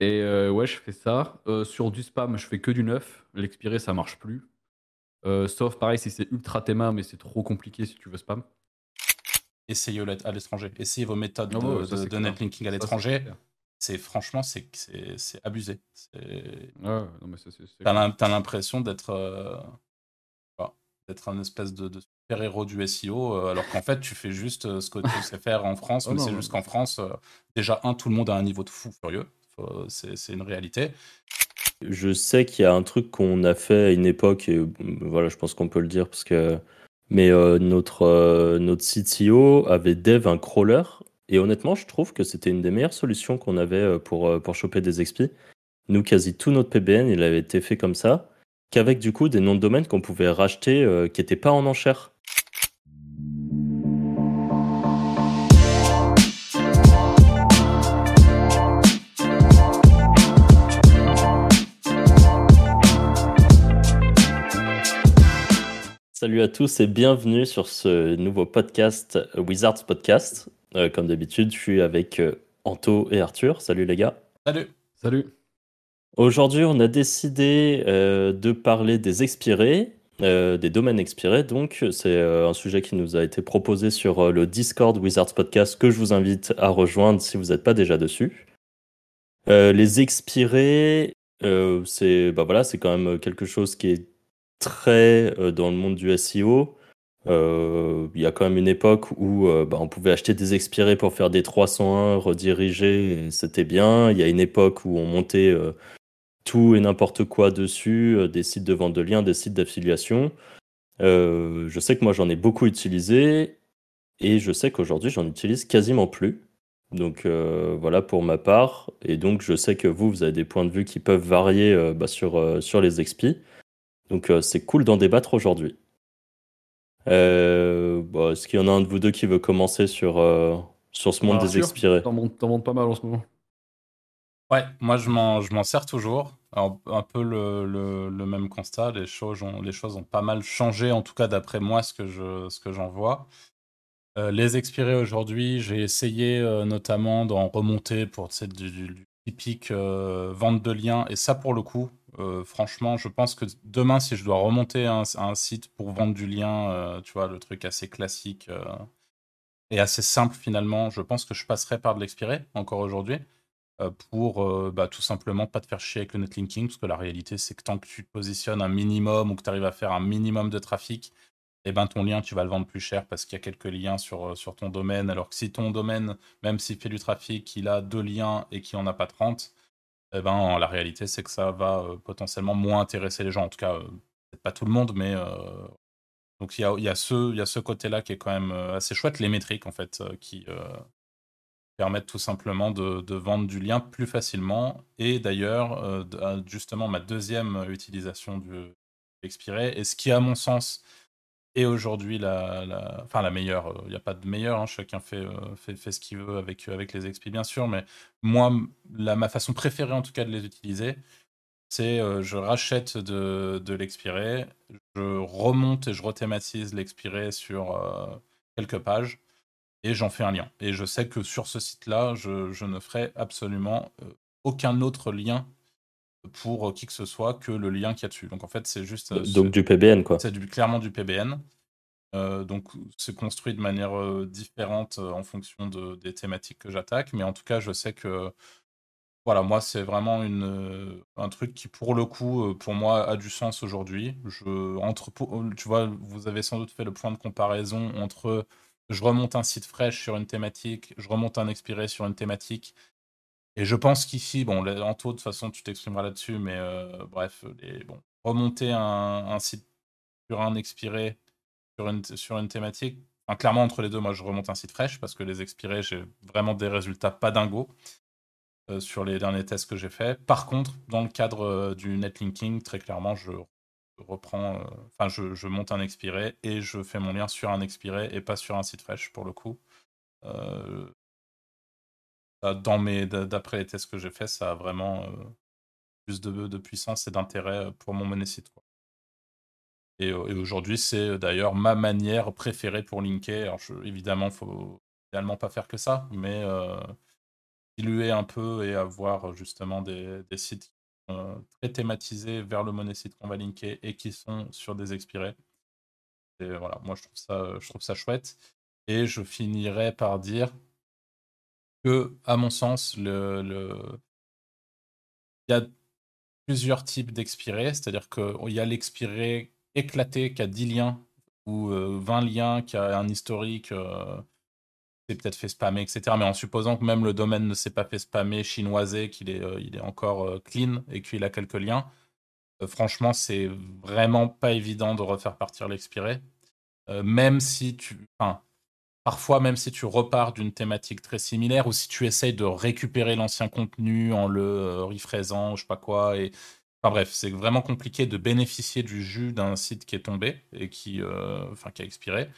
Et euh, ouais, je fais ça. Euh, sur du spam, je fais que du neuf. L'expiré, ça marche plus. Euh, sauf pareil si c'est ultra théma, mais c'est trop compliqué si tu veux spam. Essayez à l'étranger. Essayez vos méthodes ah de, de, netlinking à l'étranger. C'est franchement, c'est abusé. Ouais, T'as l'impression d'être d'être un espèce de, de, super héros du SEO, euh, alors qu'en fait, tu fais juste ce que tu sais faire en France, oh mais c'est juste qu'en France, déjà, un, tout le monde a un niveau de fou furieux. C'est une réalité. Je sais qu'il y a un truc qu'on a fait à une époque, et voilà, je pense qu'on peut le dire, parce que. Mais euh, notre, euh, notre CTO avait dev un crawler, et honnêtement, je trouve que c'était une des meilleures solutions qu'on avait euh, pour, pour choper des expis. Nous, quasi tout notre PBN, il avait été fait comme ça, qu'avec du coup des noms de domaine qu'on pouvait racheter qui n'étaient pas en enchère. Salut à tous et bienvenue sur ce nouveau podcast euh, Wizards Podcast. Euh, comme d'habitude, je suis avec euh, Anto et Arthur. Salut les gars. Salut. Salut. Aujourd'hui, on a décidé de parler des expirés, des domaines expirés. Donc, c'est un sujet qui nous a été proposé sur le Discord Wizards Podcast que je vous invite à rejoindre si vous n'êtes pas déjà dessus. les expirés, c'est bah voilà, c'est quand même quelque chose qui est très euh, dans le monde du SEO. Euh, il y a quand même une époque où euh, bah, on pouvait acheter des expirés pour faire des 301 redirigés, c'était bien. Il y a une époque où on montait tout et n'importe quoi dessus, des sites de vente de liens, des sites d'affiliation. je sais que moi j'en ai beaucoup utilisé et je sais qu'aujourd'hui j'en utilise quasiment plus. Donc voilà pour ma part. Et donc je sais que vous, vous avez des points de vue qui peuvent varier bah, sur, sur les expis. Donc euh, c'est cool d'en débattre aujourd'hui. Euh, bah, Est-ce qu'il y en a un de vous deux qui veut commencer sur, euh, sur ce monde des expirés T'en montes pas mal en ce moment. Ouais, moi je m'en sers toujours. Alors, un peu le, le, même constat, les choses, ont, les choses ont pas mal changé, en tout cas d'après moi, ce que j'en vois. les expirés aujourd'hui, j'ai essayé notamment d'en remonter pour du, du, typique vente de liens, et ça pour le coup, euh, franchement, je pense que demain, si je dois remonter un, un site pour vendre du lien, euh, tu vois, le truc assez classique euh, et assez simple finalement, je pense que je passerai par de l'expiré encore aujourd'hui pour bah, tout simplement pas te faire chier avec le netlinking, parce que la réalité, c'est que tant que tu positionnes un minimum ou que tu arrives à faire un minimum de trafic, et eh ben ton lien, tu vas le vendre plus cher parce qu'il y a quelques liens sur, sur ton domaine. Alors que si ton domaine, même s'il fait du trafic, il a deux liens et qu'il n'y en a pas 30, eh ben, la réalité, c'est que ça va euh, potentiellement moins intéresser les gens. En tout cas, euh, peut-être pas tout le monde, mais euh, donc il y a, y a, ce, ce côté-là qui est quand même assez chouette, les métriques en fait, qui permettent tout simplement de, de, vendre du lien plus facilement. Et d'ailleurs, justement, ma deuxième utilisation du expiré, et ce qui, à mon sens, et aujourd'hui la, la, enfin, la meilleure. Il euh, n'y a pas de meilleure, hein, chacun fait, euh, fait, fait, ce qu'il veut avec, avec les expis, bien sûr, mais moi, la, ma façon préférée en tout cas de les utiliser, c'est euh, je rachète de, de l'expiré, je remonte et je rethématise l'expiré sur quelques pages et j'en fais un lien. Et je sais que sur ce site-là, je, je, ne ferai absolument aucun autre lien pour qui que ce soit que le lien qu'il y a dessus. Donc en fait, c'est juste. Donc du PBN, quoi. C'est clairement du PBN. Euh, donc c'est construit de manière euh, différente euh, en fonction de, des thématiques que j'attaque. Mais en tout cas, je sais que. Voilà, moi, c'est vraiment une, un truc qui, pour le coup, pour moi, a du sens aujourd'hui. Je, entre, tu vois, vous avez sans doute fait le point de comparaison entre je remonte un site fraîche sur une thématique, je remonte un expiré sur une thématique, et je pense qu'ici, bon, Anto, de toute façon, tu t'exprimeras là-dessus, mais euh, bref, bon, remonter un, site sur un expiré, sur une, sur une thématique, clairement, entre les deux, moi, je remonte un site fraîche parce que les expirés, j'ai vraiment des résultats pas dingos euh, sur les derniers tests que j'ai faits. Par contre, dans le cadre euh, du netlinking, très clairement, je reprends, enfin, je, monte un expiré et je fais mon lien sur un expiré et pas sur un site fraîche pour le coup. Euh, dans mes, d'après les tests que j'ai fait, ça a vraiment euh, plus de, de puissance et d'intérêt euh, pour mon money site. Et, aujourd'hui, c'est d'ailleurs ma manière préférée pour linker. Alors, évidemment, il faut idéalement pas faire que ça, mais diluer un peu et avoir justement des, sites très thématisés vers le money site qu'on va linker et qui sont sur des expirés. Et voilà, moi je je trouve ça chouette. Et je finirai par dire que, à mon sens, le, le... il y a plusieurs types d'expirés, c'est-à-dire qu'il y a l'expiré éclaté qui a 10 liens ou 20 liens, qui a un historique s'est peut-être fait spammer, etc. Mais en supposant que même le domaine ne s'est pas fait spammer, chinoisé, qu'il est, il est encore clean et qu'il a quelques liens, franchement, c'est vraiment pas évident de refaire partir l'expiré. même si tu. Parfois, même si tu repars d'une thématique très similaire ou si tu essayes de récupérer l'ancien contenu en le rephrasant, je sais pas quoi, et Enfin bref, c'est vraiment compliqué de bénéficier du jus d'un site qui est tombé et qui, euh, a expiré.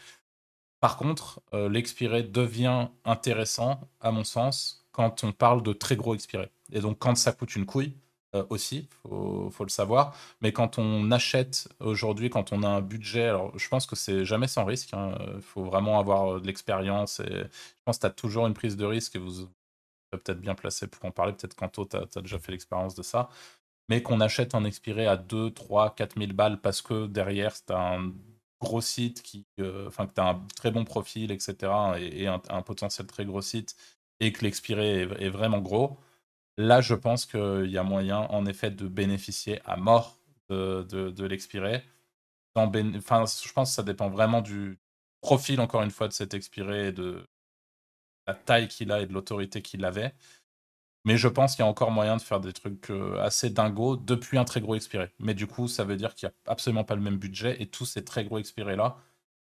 Par contre, euh, l'expiré devient intéressant, à mon sens, quand on parle de très gros expirés. Et donc quand ça coûte une couille, euh, aussi, faut, faut le savoir. Mais quand on achète aujourd'hui, quand on a un budget, alors je pense que c'est jamais sans risque. Il hein, faut vraiment avoir de l'expérience et je pense que tu as toujours une prise de risque et vous êtes peut-être bien placé pour en parler. Peut-être qu'Anto, tu as, déjà fait l'expérience de ça mais qu'on achète un expiré à 2, 3, 4 000 balles parce que derrière, c'est un gros site, qui, euh, enfin, que tu as un très bon profil, etc., et, un, potentiel très gros site, et que l'expiré est, vraiment gros, là, je pense qu'il y a moyen, en effet, de bénéficier à mort de, de, l'expiré. Enfin, je pense que ça dépend vraiment du profil, encore une fois, de cet expiré, de la taille qu'il a et de l'autorité qu'il avait. Mais je pense qu'il y a encore moyen de faire des trucs euh, assez dingos depuis un très gros expiré. Mais du coup, ça veut dire qu'il n'y a absolument pas le même budget et tous ces très gros expirés-là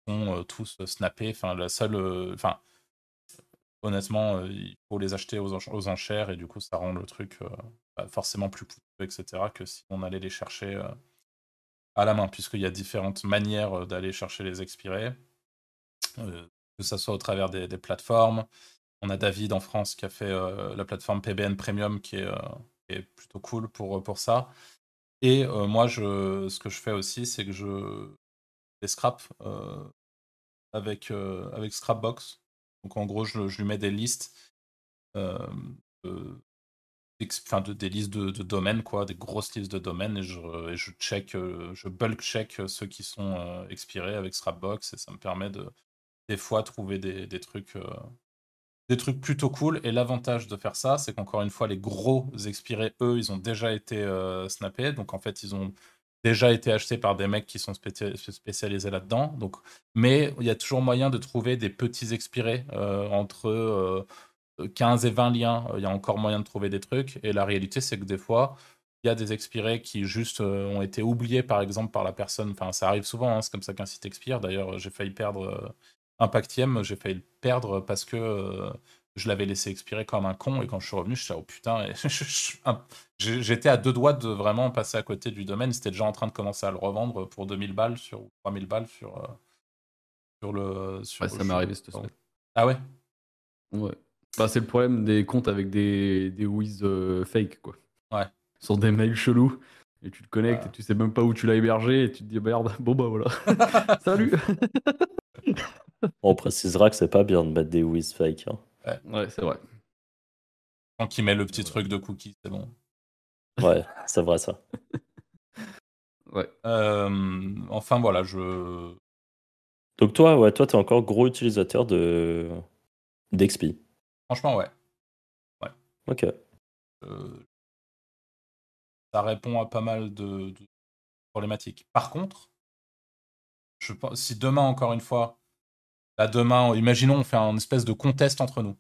sont euh, tous euh, snappés. Enfin, la seule. Enfin, honnêtement, il faut les acheter aux, enchères et du coup, ça rend le truc forcément plus coûteux, etc., que si on allait les chercher à la main, puisqu'il y a différentes manières d'aller chercher les expirés, que ce soit au travers des plateformes, on a David en France qui a fait euh, la plateforme PBN Premium qui est, euh, plutôt cool pour, euh, ça. Et moi, je, ce que je fais aussi, c'est que je les scrap avec Scrapbox. Donc en gros, je, lui mets des listes, enfin, de, des listes de, domaines, quoi, des grosses listes de domaines, et je, je check, je bulk check ceux qui sont expirés avec Scrapbox, et ça me permet de des fois trouver des, des trucs des trucs plutôt cool. Et l'avantage de faire ça, c'est qu'encore une fois, les gros expirés, eux, ils ont déjà été euh, snappés. Donc en fait, ils ont déjà été achetés par des mecs qui sont spécialisés là-dedans. Donc, mais il y a toujours moyen de trouver des petits expirés euh, entre 15 euh, et 20 liens. Il y a encore moyen de trouver des trucs. Et la réalité, c'est que des fois, il y a des expirés qui juste ont été oubliés, par exemple, par la personne. Enfin, ça arrive souvent, hein, c'est comme ça qu'un site expire. D'ailleurs, j'ai failli perdre Impactium, j'ai failli le perdre parce que euh, je l'avais laissé expirer comme un con et quand je suis revenu, je suis oh putain, j'étais à deux doigts de vraiment passer à côté du domaine. C'était déjà en train de commencer à le revendre pour 2000 balles sur 3000 balles sur, euh, sur le. Sur ouais, ça m'est arrivé cette semaine. Ah ouais? Ouais. Bah, c'est le problème des comptes avec des, des whiz euh, fake, quoi. Ouais. Sur des mails chelous. Et tu te connectes et tu sais même pas où tu l'as hébergé et tu te dis merde, bon bah voilà. Salut On précisera que c'est pas bien de mettre des whiz fake. Hein. Ouais, c'est vrai. Tant qu'il met le petit truc de cookie, c'est bon. Ouais, c'est vrai ça. ouais. Euh, enfin voilà, je. Donc toi, ouais, toi, t'es encore gros utilisateur de d'XP. Franchement, ouais. Ouais. Ok. Euh, ça répond à pas mal de, de problématiques. Par contre, je pense, si demain, encore une fois, Là, demain, imaginons, on fait un espèce de contest entre nous.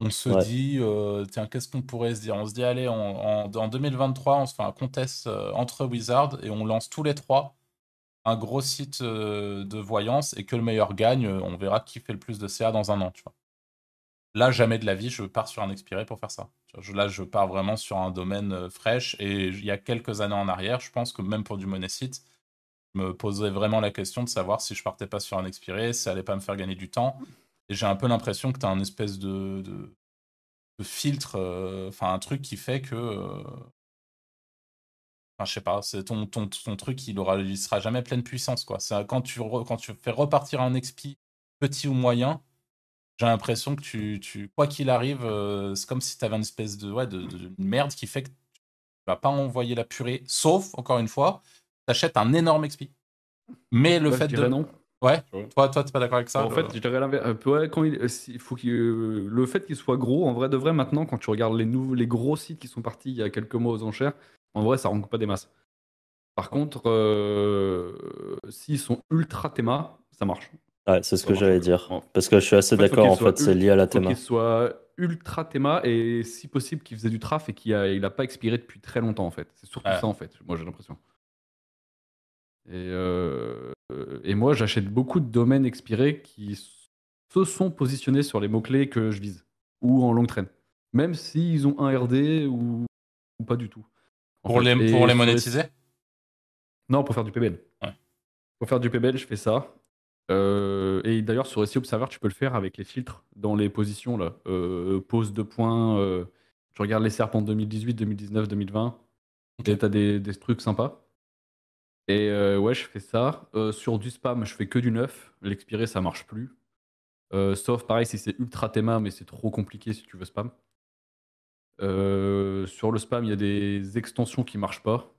On se dit, euh, tiens, qu'est-ce qu'on pourrait se dire? On se dit, allez, en, 2023, on se fait un contest euh, entre Wizards et on lance tous les trois un gros site euh, de voyance et que le meilleur gagne. On verra qui fait le plus de CA dans un an, tu vois. Là, jamais de la vie, je pars sur un expiré pour faire ça. Là, je pars vraiment sur un domaine fraîche et il y a quelques années en arrière, je pense que même pour du money site, me poserais vraiment la question de savoir si je partais pas sur un expiré, ça allait pas me faire gagner du temps. Et j'ai un peu l'impression que tu as un espèce de, filtre, euh, enfin un truc qui fait que. Euh, enfin, je sais pas, c'est ton, truc, il, aura, sera jamais pleine puissance. Quoi. Quand, tu quand tu fais repartir un expi petit ou moyen, j'ai l'impression que tu, tu quoi qu'il arrive, euh, c'est comme si tu une espèce de, de- de merde qui fait que tu vas pas envoyer la purée, sauf, encore une fois, tu achètes un énorme XP. Mais le Ouais, fait je de. non. Ouais, toi, toi, t'es pas d'accord avec ça en fait, je dirais l'inverse. Euh, ouais, quand il, euh, si- faut qu'il, euh, le fait qu'il soit gros, en vrai de vrai, maintenant, quand tu regardes les, nouveaux, les gros sites qui sont partis il y a quelques mois aux enchères, en vrai, ça rend pas des masses. Par contre, euh, s'ils sont ultra théma, ça marche. Ouais, c'est ce Ça que j'allais dire. Parce que je suis assez d'accord, en fait, c'est lié à la théma. qu'il soit ultra théma et si possible qu'il faisait du traf et qu'il a, il a pas expiré depuis très longtemps en fait. C'est surtout Ouais. ça en fait, moi j'ai l'impression. Et, euh, et moi j'achète beaucoup de domaines expirés qui se sont positionnés sur les mots-clés que je vise ou en longue traîne. Même s'ils ont un RD ou, ou pas du tout. en pour, fait. les, pour monétiser? Non, pour faire du PBL. Ouais. Pour faire du PBL, je fais ça. Euh, et d'ailleurs, sur SEO Observer, tu peux le faire avec les filtres dans les positions. Là. Euh, pose de points. euh, tu regardes les serpents 2018, 2019, 2020. Ok. Et tu as des, des trucs sympas. Et euh, ouais, je fais ça. Euh, sur du spam, je fais que du neuf. L'expiré, ça marche plus. Euh, sauf pareil si c'est ultra théma, mais c'est trop compliqué si tu veux spam. Sur le spam, il y a des extensions qui marchent pas.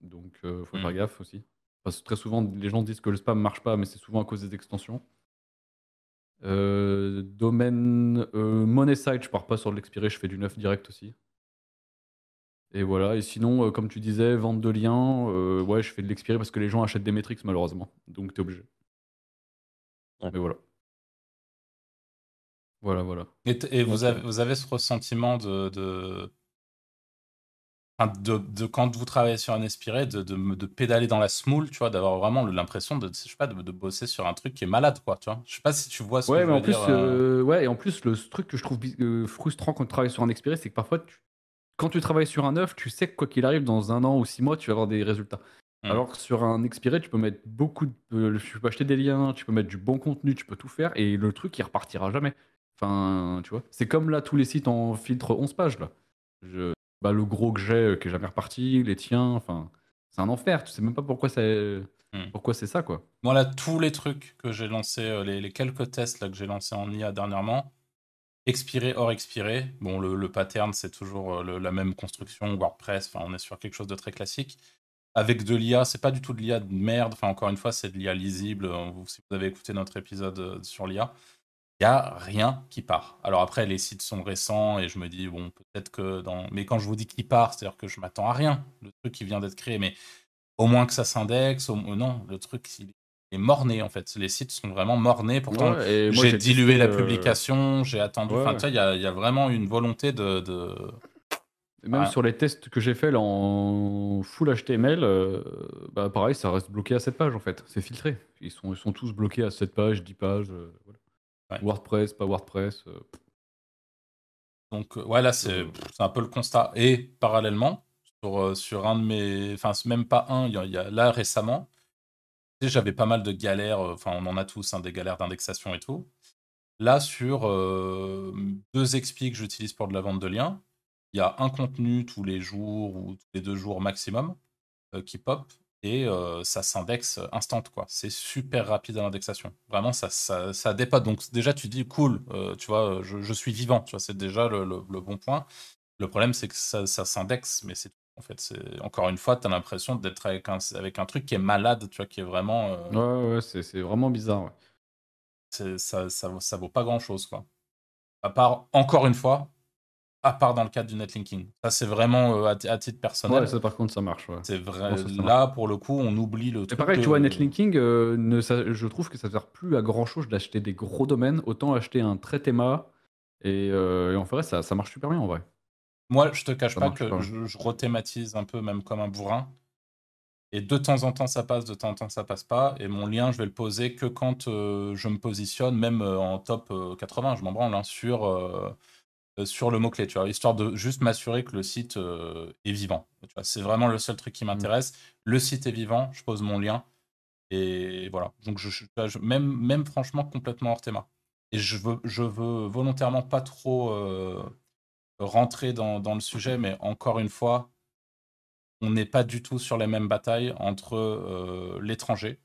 Donc, faut Mm. faire gaffe aussi. Parce que très souvent, les gens disent que le spam marche pas, mais c'est souvent à cause des extensions. Domaine money site, je pars pas sur l'expiré, je fais du neuf direct aussi. Et voilà. Et sinon, euh, comme tu disais, vente de liens, euh, ouais, je fais de l'expiré parce que les gens achètent des métriques malheureusement. Donc, t'es obligé. Ouais. Mais voilà. Voilà, voilà. Et, vous, avez, vous avez ce ressentiment de, de, enfin, de, de quand vous travaillez sur un Espiré, de, de, de pédaler dans la smoule, tu vois, d'avoir vraiment l'impression de, je sais pas, de, de bosser sur un truc qui est malade, quoi, tu vois. Je sais pas si tu vois ce Ouais, que je mais veux en plus, dire. euh. ouais, et en plus, le truc que je trouve euh, frustrant quand tu travailles sur un expiré, c'est que parfois, tu- quand tu travailles sur un neuf, tu sais que quoi qu'il arrive, dans un an ou six mois, tu vas avoir des résultats. Hmm. Alors que sur un expiré, tu peux mettre beaucoup de. euh, tu peux acheter des liens, tu peux mettre du bon contenu, tu peux tout faire, et le truc, il repartira jamais. Enfin, tu vois. C'est comme là, tous les sites en filtre 11 pages, là. Je- bah, le gros que j'ai, euh, qui est jamais reparti, les tiens, enfin. C'est un enfer, tu sais même pas pourquoi c'est Hmm. pourquoi c'est ça, quoi. Moi, là, tous les trucs que j'ai lancés, euh, les, les quelques tests là, que j'ai lancés en IA dernièrement, expiré, hors expiré. Bon, le, pattern, c'est toujours euh, la même construction, WordPress, enfin, on est sur quelque chose de très classique. Avec de l'IA, c'est pas du tout de l'IA de merde, enfin, encore une fois, c'est de l'IA lisible. Euh, Si vous avez écouté notre épisode euh, sur l'IA, il n'y a rien qui part. Alors après, les sites sont récents et je me dis, bon, peut-être que dans. Mais quand je vous dis qui part, c'est-à-dire que je m'attends à rien. Le truc qui vient d'être créé, mais au moins que ça s'indexe. Au... Non, le truc, il est morné en fait. Les sites sont vraiment mornés. Pourtant, Ouais, j'ai dilué la euh, publication, j'ai attendu. ouais, Enfin, tu vois, il y, y a vraiment une volonté de. Même Ouais. sur les tests que j'ai fait là, en full HTML, euh, bah pareil, ça reste bloqué à 7 pages en fait. C'est filtré. Ils sont, ils sont tous bloqués à 7 pages, 10 pages. euh, voilà. WordPress, pas WordPress. Donc, ouais, là, c'est un peu le constat. Et parallèlement, sur, sur un de mes. Enfin, même pas un, il y a, il y a- là récemment, j'avais pas mal de galères. euh, Enfin, on en a tous, hein, des galères d'indexation et tout. Là, sur euh, deux XP que j'utilise pour de la vente de liens, il y a un contenu tous les jours ou tous les deux jours maximum euh, qui pop et ça s'indexe instant quoi. C'est super rapide à l'indexation. Vraiment, ça, ça, dépote. Donc déjà, tu dis cool, tu vois, je, suis vivant, tu vois, c'est déjà le, bon point. Le problème, c'est que ça, ça s'indexe, mais c'est. En fait, c'est encore une fois, tu as l'impression d'être avec un, avec un truc qui est malade, tu vois, qui est vraiment. euh, Ouais, ouais, c'est vraiment bizarre. ouais. ça, ça, vaut- ça vaut pas grand chose, quoi. À part, encore une fois, à part dans le cadre du netlinking. Ça, c'est vraiment euh, à, titre personnel. Ouais, ça par contre, ça marche. ouais. c'est vrai. Non, ça, ça Là, pour le coup, on oublie le Et truc. pareil, tu vois, Netlinking, euh, ne, ça- je trouve que ça sert plus à grand chose d'acheter des gros domaines. Autant acheter un très théma. Et, euh, et en vrai, ça, ça marche super bien en vrai. Moi, je te cache Ça pas que pas. je, je rethématise un peu, même comme un bourrin. Et de temps en temps, ça passe, de temps en temps, ça passe pas. Et mon lien, je vais le poser que quand euh, je me positionne, même euh, en top euh, 80, je m'en branle, hein, sur, euh, euh, sur le mot-clé, tu vois, histoire de juste m'assurer que le site euh, est vivant. Tu vois, c'est vraiment le seul truc qui m'intéresse. Le site est vivant, je pose mon lien. Et voilà. Donc, je, je- je- même, même franchement, complètement hors théma. Et je veux, je veux volontairement pas trop euh, rentrer dans, dans le sujet, mais encore une fois, on n'est pas du tout sur les mêmes batailles entre euh, l'étranger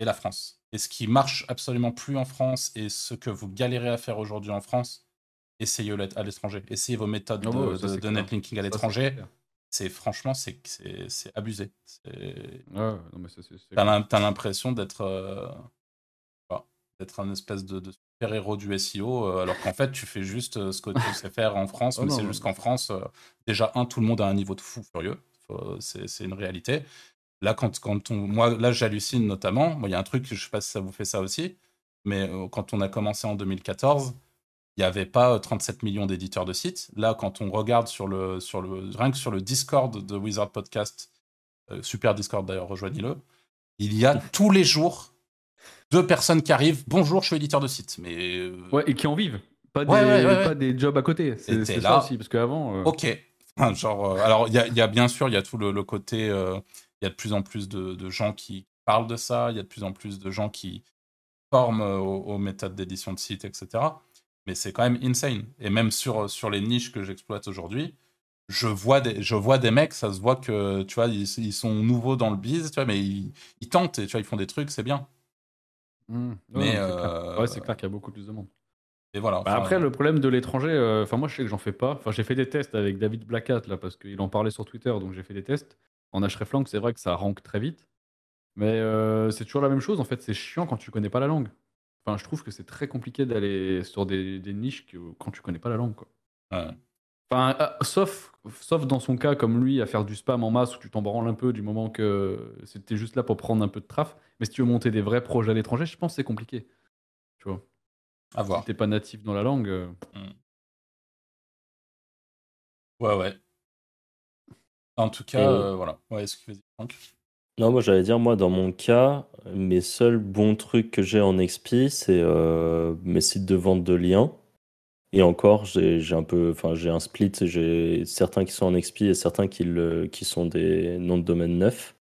et la France. Et ce qui marche absolument plus en France et ce que vous galérez à faire aujourd'hui en France, essayez-le à l'étranger. Essayez vos méthodes Ah de, de- netlinking à l'étranger. C'est franchement, c'est abusé. Ouais, T'as l'im- t'as l'impression d'être euh, d'être un espèce de, de super héros du SEO, euh, alors qu'en fait, tu fais juste euh, ce que tu sais faire en France, Oh mais c'est juste qu'en France, euh, déjà, un, tout le monde a un niveau de fou furieux. C'est une réalité. Là, quand, quand on, moi, là, j'hallucine notamment. Moi, Il y a un truc, je sais pas si ça vous fait ça aussi, mais quand on a commencé en 2014, il n'y avait pas euh, 37 millions d'éditeurs de sites. Là, quand on regarde sur le, sur le, rien que sur le Discord de Wizard Podcast, euh, super Discord d'ailleurs, rejoignez-le, il y a tous les jours deux personnes qui arrivent. Bonjour, je suis éditeur de site. Mais euh, Ouais, et qui en vivent. Pas des, Ouais, ouais, ouais, ouais. pas des jobs à côté. C'est là. ça aussi, parce qu'avant. euh, ok. Genre, euh, alors, il y a, il y a bien sûr, il y a tout le, le côté. euh, Il y a de plus en plus de, de gens qui parlent de ça. Il y a de plus en plus de gens qui forment aux, aux méthodes d'édition de site, etc. Mais c'est quand même insane. Et même sur, sur les niches que j'exploite aujourd'hui, je vois, des, je vois des mecs, ça se voit que, tu vois, ils, ils sont nouveaux dans le biz, tu vois, mais ils, ils tentent, et tu vois, ils font des trucs, c'est bien. Ouais, Mais, non, c'est clair. euh, Ouais, c'est clair qu'il y a beaucoup plus de monde. Et voilà. Bah, après, le problème de l'étranger, euh, enfin moi je sais que j'en fais pas. Enfin j'ai fait des tests avec David Blackat là parce qu'il en parlait sur Twitter, donc j'ai fait des tests. En hreflang, c'est vrai que ça rank très vite, mais euh, c'est toujours la même chose. En fait, c'est chiant quand tu connais pas la langue. Enfin, je trouve que c'est très compliqué d'aller sur des, des niches que- quand tu connais pas la langue. Quoi. ouais. Enfin, euh, sauf, sauf dans son cas, comme lui, à faire du spam en masse où tu t'en branles un peu du moment que c'était juste là pour prendre un peu de traf. Mais si tu veux monter des vrais projets à l'étranger, je pense que c'est compliqué. Tu vois, À voir. si t'es pas natif dans la langue. euh, Ouais, ouais. En tout cas, Et- euh, voilà. Ouais, excusez-moi, Franck. Non, moi j'allais dire, moi dans mon cas, mes seuls bons trucs que j'ai en XP, c'est euh, mes sites de vente de liens. Et encore, j'ai un peu, enfin j'ai un split, j'ai certains qui sont en XP et certains qui, le- qui sont des noms de domaine neufs.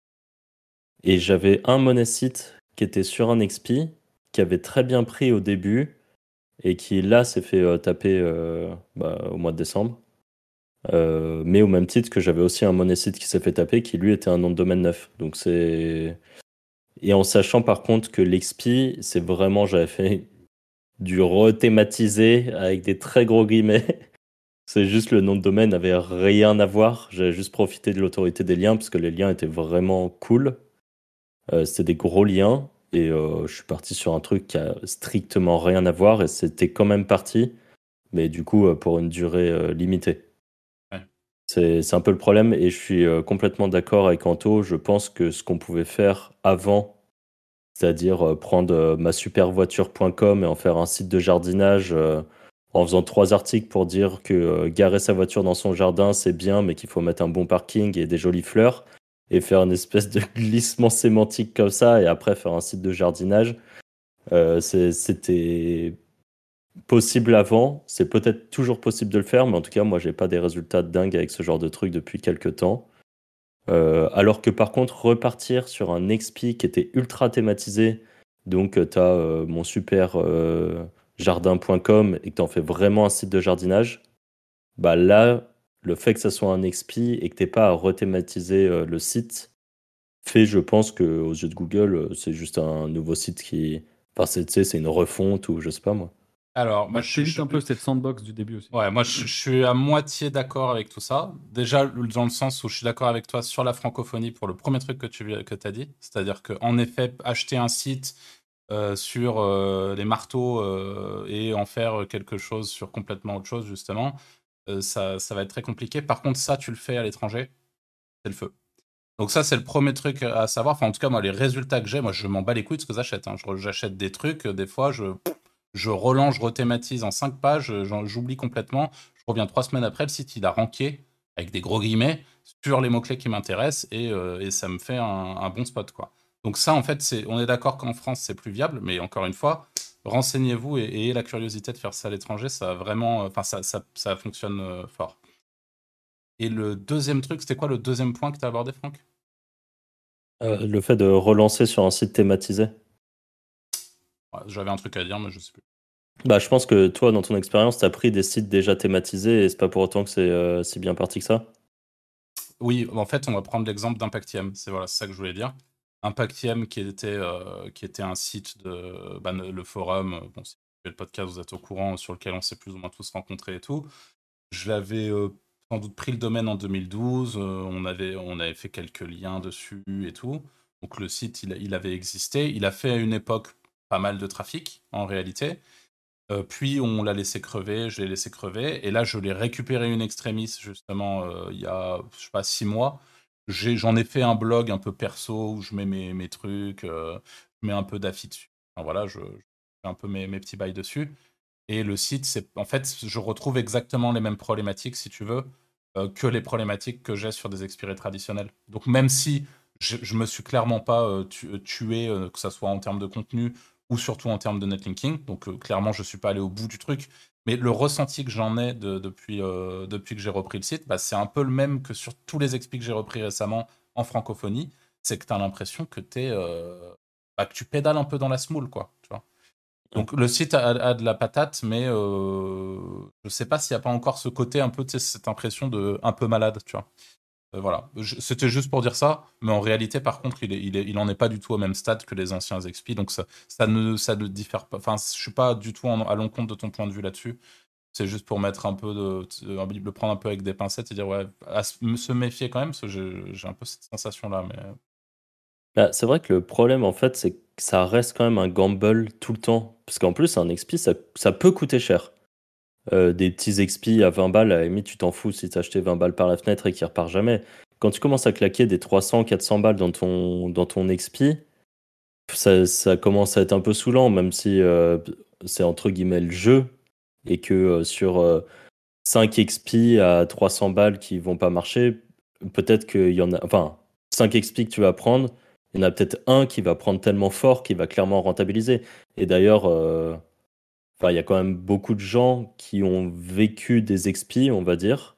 Et j'avais un monnaie site qui était sur un XP, qui avait très bien pris au début et qui là s'est fait euh, taper euh, bah, au mois de décembre. Euh, mais au même titre que j'avais aussi un monnaie site qui s'est fait taper, qui lui était un nom de domaine neuf. Donc c'est. Et en sachant par contre que l'XP, c'est vraiment, j'avais fait du rethématisé avec des très gros guillemets. C'est juste le nom de domaine n'avait rien à voir. J'avais juste profité de l'autorité des liens parce que les liens étaient vraiment cool. Euh, c'était des gros liens et euh, je suis parti sur un truc qui a strictement rien à voir et c'était quand même parti, mais du coup euh, pour une durée euh, limitée. Ouais. C'est un peu le problème et je suis complètement d'accord avec Anto. Je pense que ce qu'on pouvait faire avant, c'est-à-dire euh, prendre euh, ma supervoiture.com et en faire un site de jardinage euh, en faisant trois articles pour dire que garer sa voiture dans son jardin c'est bien, mais qu'il faut mettre un bon parking et des jolies fleurs et faire une espèce de glissement sémantique comme ça et après faire un site de jardinage. C'était possible avant, c'est peut-être toujours possible de le faire, mais en tout cas, moi, j'ai pas des résultats dingues avec ce genre de truc depuis quelques temps. Euh, alors que par contre, repartir sur un XP qui était ultra thématisé, donc tu as mon super euh, jardin.com et que tu fais vraiment un site de jardinage, bah là, le fait que ça soit un XP et que tu pas à rethématiser euh, le site fait, je pense, que aux yeux de Google, euh, c'est juste un nouveau site qui. Enfin, c'est une refonte ou je sais pas moi. Alors, moi, Moi, je suis un peu cette sandbox du début aussi. Ouais, moi je, je suis à moitié d'accord avec tout ça. Déjà, dans le sens où je suis d'accord avec toi sur la francophonie pour le premier truc que tu que as dit. C'est-à-dire qu'en effet, acheter un site euh, sur euh, les marteaux euh, et en faire quelque chose sur complètement autre chose, justement, ça, ça va être très compliqué. Par contre, ça, tu le fais à l'étranger, c'est le feu. Donc ça, c'est le premier truc à savoir. Enfin, en tout cas, moi, les résultats que j'ai, moi, je m'en bats les couilles de ce que j'achète. hein. J'achète des trucs, des fois, je, je relance, je rethématise en 5 pages, euh, j'oublie complètement. Je reviens trois semaines après, le site, il a ranké, avec des gros guillemets, sur les mots-clés qui m'intéressent, et, euh, ça me fait un, bon spot, quoi. Donc ça, en fait, c'est, on est d'accord qu'en France, c'est plus viable, mais encore une fois, renseignez-vous et, ayez la curiosité de faire ça à l'étranger, ça vraiment, enfin, ça, fonctionne euh, fort. Et le deuxième truc, c'était quoi le deuxième point que tu as abordé, Franck? Euh, le fait de relancer sur un site thématisé. Ouais, J'avais un truc à dire, mais je sais plus. Bah, je pense que toi, dans ton expérience, tu as pris des sites déjà thématisés et c'est pas pour autant que c'est euh, si bien parti que ça? Oui, en fait, on va prendre l'exemple d'Impactium. C'est voilà, ça que je voulais dire. Impactium qui était, qui était un site de bah, le forum, bon, si vous le podcast, vous êtes au courant, sur lequel on s'est plus ou moins tous rencontrés et tout. Je l'avais sans doute pris le domaine en 2012, on, avait, on avait fait quelques liens dessus et tout. Donc le site, il, il avait existé. Il a fait à une époque pas mal de trafic, en réalité. Euh, puis on l'a laissé crever, je l'ai laissé crever, et là je l'ai récupéré une extrémiste justement euh, il y a je sais pas six mois. J'en ai, fait un blog un peu perso où je mets mes, mes trucs, euh, je mets un peu d'affi dessus. voilà, je, fais un peu mes, mes, petits bails dessus. Et le site, c'est en fait, je retrouve exactement les mêmes problématiques, si tu veux, que les problématiques que j'ai sur des expirés traditionnels. Donc même si je, je me suis clairement pas tué, que ce soit en termes de contenu ou surtout en termes de netlinking. Donc euh, clairement, je ne suis pas allé au bout du truc. Mais le ressenti que j'en ai depuis, euh, depuis que j'ai repris le site, bah, c'est un peu le même que sur tous les expis que j'ai repris récemment en francophonie. C'est que tu as l'impression que, euh, bah, que tu pédales un peu dans la smoule, quoi. Donc le site a, de la patate, mais je ne sais pas s'il n'y a pas encore ce côté un peu, cette impression de un peu malade, tu vois. Euh, voilà, c'était juste pour dire ça, mais en réalité, par contre, il, est, il, est, il en est pas du tout au même stade que les anciens XP, donc ça, ne, ça diffère pas. Enfin, je suis pas du tout à l'encontre de ton point de vue là-dessus. C'est juste pour mettre un peu de, le prendre un peu avec des pincettes et dire ouais, à se méfier quand même, j'ai un peu cette sensation-là. Bah, c'est vrai que le problème, en fait, c'est que ça reste quand même un gamble tout le temps, parce qu'en plus, un XP, ça peut coûter cher. Euh, des petits XP à 20 balles, à la limite, tu t'en fous si t'as acheté 20 balles par la fenêtre et qu'il repart jamais. Quand tu commences à claquer des 300, 400 balles dans ton, dans ton XP, ça, commence à être un peu saoulant, même si euh, c'est entre guillemets le jeu et que euh, sur 5 XP à 300 balles qui vont pas marcher, peut-être qu'il y en a. Enfin, 5 XP que tu vas prendre, il y en a peut-être un qui va prendre tellement fort qu'il va clairement rentabiliser. Et d'ailleurs, il y a quand même beaucoup de gens qui ont vécu des expis, on va dire,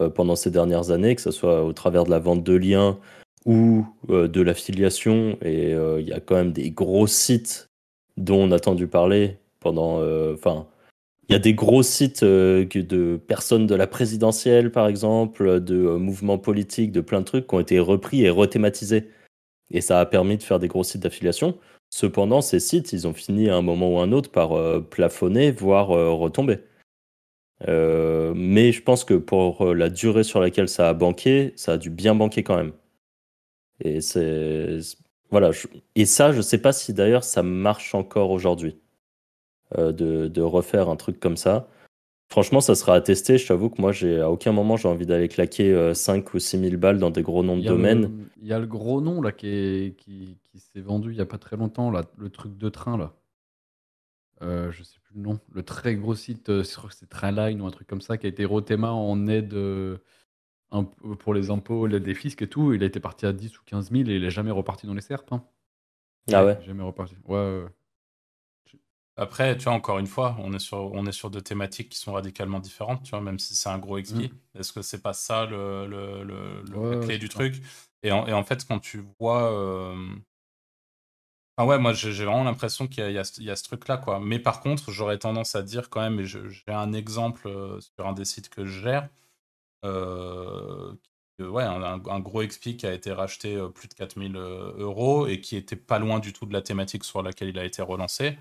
euh, pendant ces dernières années, que ce soit au travers de la vente de liens ou euh, de l'affiliation. Et euh, il y a quand même des gros sites dont on a entendu parler pendant. Enfin, il y a des gros sites de personnes de la présidentielle, par exemple, de mouvements politiques, de plein de trucs qui ont été repris et rethématisés. Et ça a permis de faire des gros sites d'affiliation. Cependant, ces sites, ils ont fini à un moment ou un autre par euh, plafonner, voire euh, retomber. Euh, mais je pense que pour la durée sur laquelle ça a banqué, ça a dû bien banquer quand même. Et c'est voilà. Et ça, je sais pas si d'ailleurs ça marche encore aujourd'hui de, de, refaire un truc comme ça. Franchement, ça sera à tester. Je t'avoue que moi, j'ai à aucun moment j'ai envie d'aller claquer 5 ou 6 000 balles dans des gros noms de domaines. Il y a le gros nom là qui, qui, s'est vendu il n'y a pas très longtemps, là, le truc de train là. Euh, je sais plus le nom. Le très gros site, euh, je crois que c'est Trainline ou un truc comme ça, qui a été Rotema en aide euh, pour les impôts, l'aide des fiscs et tout. Il a été parti à 10 ou 15 000 et il n'est jamais reparti dans les serpes. Hein. Ah ouais Jamais reparti. Ouais, ouais. Après, tu vois, encore une fois, on est sur, on est sur deux thématiques qui sont radicalement différentes, tu vois, même si c'est un gros XP. Mm. Est-ce que c'est pas ça le, le, le, la clé du truc? Et en, et en, fait, quand tu vois. Euh... Enfin, ouais, moi, j'ai vraiment l'impression qu'il y, y, a ce truc-là, quoi. Mais par contre, j'aurais tendance à dire quand même, et j'ai un exemple euh, sur un des sites que je gère, euh, ouais, un, un, gros XP qui a été racheté plus de 4000 euros et qui était pas loin du tout de la thématique sur laquelle il a été relancé.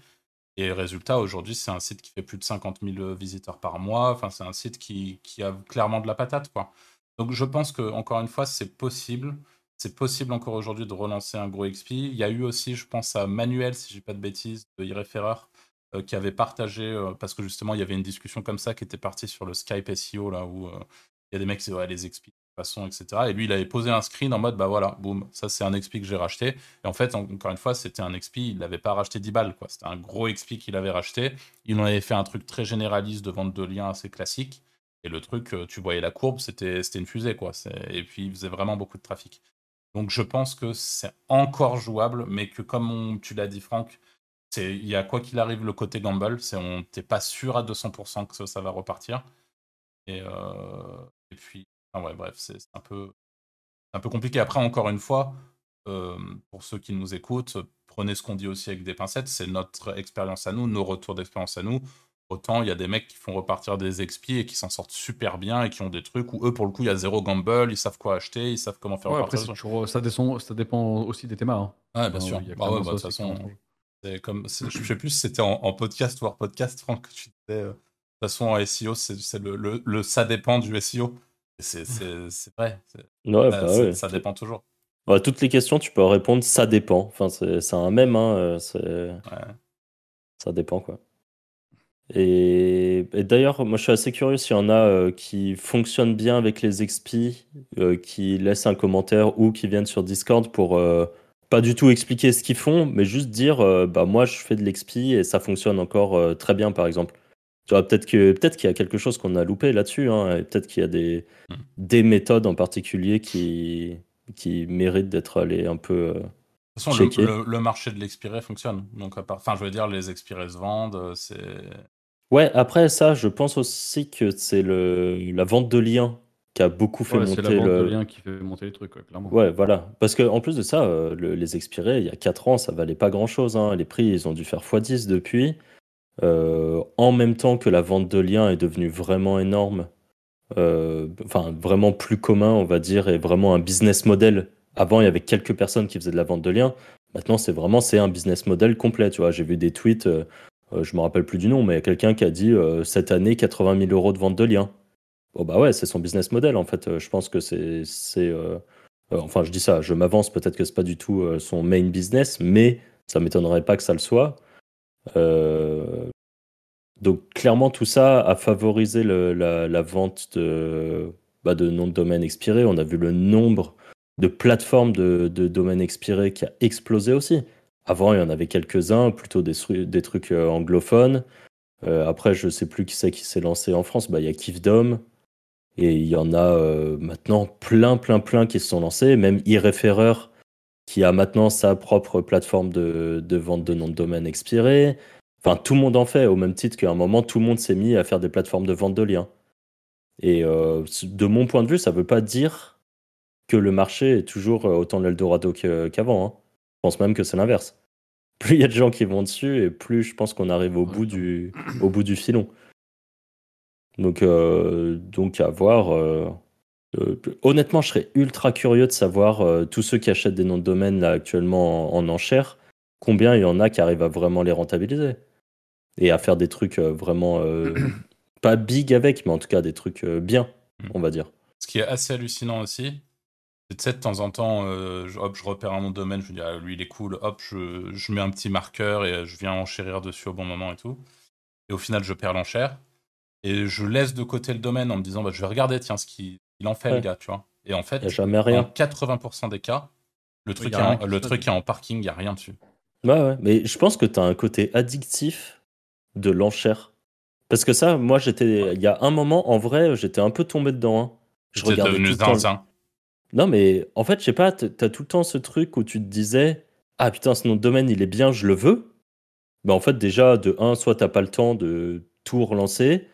Et résultat, aujourd'hui, c'est un site qui fait plus de 50 000 euh, visiteurs par mois. Enfin, c'est un site qui, a clairement de la patate, quoi. Donc, je pense que encore une fois, c'est possible. C'est possible encore aujourd'hui de relancer un gros XP. Il y a eu aussi, je pense, à Manuel, si je dis pas de bêtises, de Irréféreur, euh, qui avait partagé, euh, parce que justement, il y avait une discussion comme ça qui était partie sur le Skype SEO, là, où il y a des mecs qui disaient, ouais, les XP, etc. Et lui, il avait posé un screen en mode, bah voilà, boum, ça c'est un XP que j'ai racheté. Et en fait, encore une fois, c'était un XP, il n'avait pas racheté 10 balles, quoi. C'était un gros XP qu'il avait racheté. Il en avait fait un truc très généraliste de vente de liens assez classique. Et le truc, euh, tu voyais la courbe, c'était une fusée, quoi. Et puis, il faisait vraiment beaucoup de trafic. Donc, je pense que c'est encore jouable, mais que comme tu l'as dit, Franck, il y a quoi qu'il arrive le côté gamble, c'est on t'es pas sûr à 200% que ça, va repartir. Et, euh, et puis ah ouais, bref, c'est un peu, un peu compliqué. Après, encore une fois, pour ceux qui nous écoutent, prenez ce qu'on dit aussi avec des pincettes. C'est notre expérience à nous, nos retours d'expérience à nous. Autant il y a des mecs qui font repartir des XP et qui s'en sortent super bien et qui ont des trucs où eux, pour le coup, il y a zéro gamble, ils savent quoi acheter, ils savent comment faire Ouais, repartir. après, toujours- ça, descend- ça dépend aussi des thémas. hein. Ouais, bien Enfin, sûr. Bah ouais, bah, de toute façon, c'est comme, je sais plus si c'était en, en podcast ou hors podcast, Franck, que tu disais. euh, de toute façon, en SEO, c'est c'est le, le, le ça dépend du SEO. C'est vrai. Ouais, ça, bah c'est- ouais. ça dépend toujours. Ouais, toutes les questions, tu peux répondre ça dépend. Enfin, c'est un même, hein, euh, Ouais. ça dépend quoi. Et, et d'ailleurs, moi je suis assez curieux s'il y en a euh, qui fonctionnent bien avec les XP, euh, qui laissent un commentaire ou qui viennent sur Discord pour euh, pas du tout expliquer ce qu'ils font, mais juste dire bah moi je fais de l'XP et ça fonctionne encore très bien par exemple. Tu vois, peut-être que peut-être qu'il y a quelque chose qu'on a loupé là-dessus, hein, et peut-être qu'il y a des, Mm. des méthodes en particulier qui, qui méritent d'être allées un peu. euh, De toute façon, le, Checker. le- le marché de l'expiré fonctionne. Donc, à part, enfin, je veux dire, les expirés se vendent. euh, C'est Ouais, après ça, je pense aussi que c'est le la vente de liens qui a beaucoup fait Ouais, c'est la monter vente le. de liens qui fait monter les trucs, ouais, clairement. Ouais, voilà. Parce que en plus de ça, euh, le- les expirés, il y a 4 ans, ça valait pas grand-chose. hein. Les prix, ils ont dû faire x10 depuis. Euh, en même temps que la vente de liens est devenue vraiment énorme, euh, enfin vraiment plus commun, on va dire, et vraiment un business model. Avant, il y avait quelques personnes qui faisaient de la vente de liens. Maintenant, c'est vraiment c'est un business model complet. Tu vois, j'ai vu des tweets, euh, euh, je me rappelle plus du nom, mais il y a quelqu'un qui a dit cette année 80 000 euros de vente de liens. Bon bah ouais, c'est son business model en fait. Je pense que c'est c'est enfin je dis ça, je m'avance peut-être que c'est pas du tout son main business, mais ça m'étonnerait pas que ça le soit. Euh, donc clairement tout ça a favorisé la, vente de, bah, de noms de domaines expirés. On a vu le nombre de plateformes de, domaines expirés qui a explosé aussi. Avant, il y en avait quelques-uns, plutôt des, tru- des trucs euh, anglophones. Euh, après, je sais plus qui c'est qui s'est lancé en France. Bah, il y a Kifdom. Et il y en a maintenant plein, plein, plein qui se sont lancés. Même iReferrer, qui a maintenant sa propre plateforme de, vente de noms de domaine expirés. Enfin, tout le monde en fait, au même titre qu'à un moment, tout le monde s'est mis à faire des plateformes de vente de liens. Et euh, de mon point de vue, ça ne veut pas dire que le marché est toujours euh, autant l'Eldorado qu'avant. hein. Je pense même que c'est l'inverse. Plus il y a de gens qui vont dessus, et plus je pense qu'on arrive au, bout du, filon. Donc, euh, donc à voir. Euh, honnêtement, je serais ultra curieux de savoir euh, tous ceux qui achètent des noms de domaine là actuellement en, en enchères, combien il y en a qui arrivent à vraiment les rentabiliser et à faire des trucs euh, vraiment pas big avec, mais en tout cas des trucs bien, on va dire. Ce qui est assez hallucinant aussi, c'est tu sais, de temps en temps, je, hop, je repère un nom de domaine, je me dis, ah, lui, il est cool, hop, je, je mets un petit marqueur et je viens enchérir dessus au bon moment et tout. Et au final, je perds l'enchère. Et je laisse de côté le domaine en me disant, bah, je vais regarder, tiens, ce qu'il il en fait, Ouais. le gars, tu vois. Et en fait, a jamais en rien. 80% des cas, le truc, est, en, le truc est en parking, il n'y a rien dessus. Ouais, ouais. Mais je pense que tu as un côté addictif de l'enchère. Parce que ça, moi, j'étais. Il y a un moment, en vrai, j'étais un peu tombé dedans. hein. Je regardais devenu tout le temps. Non, mais en fait, je sais pas, t'as tout le temps ce truc où tu te disais Ah putain, ce nom de domaine, il est bien, je le veux. Mais en fait, déjà, de un, soit t'as pas le temps de tout relancer,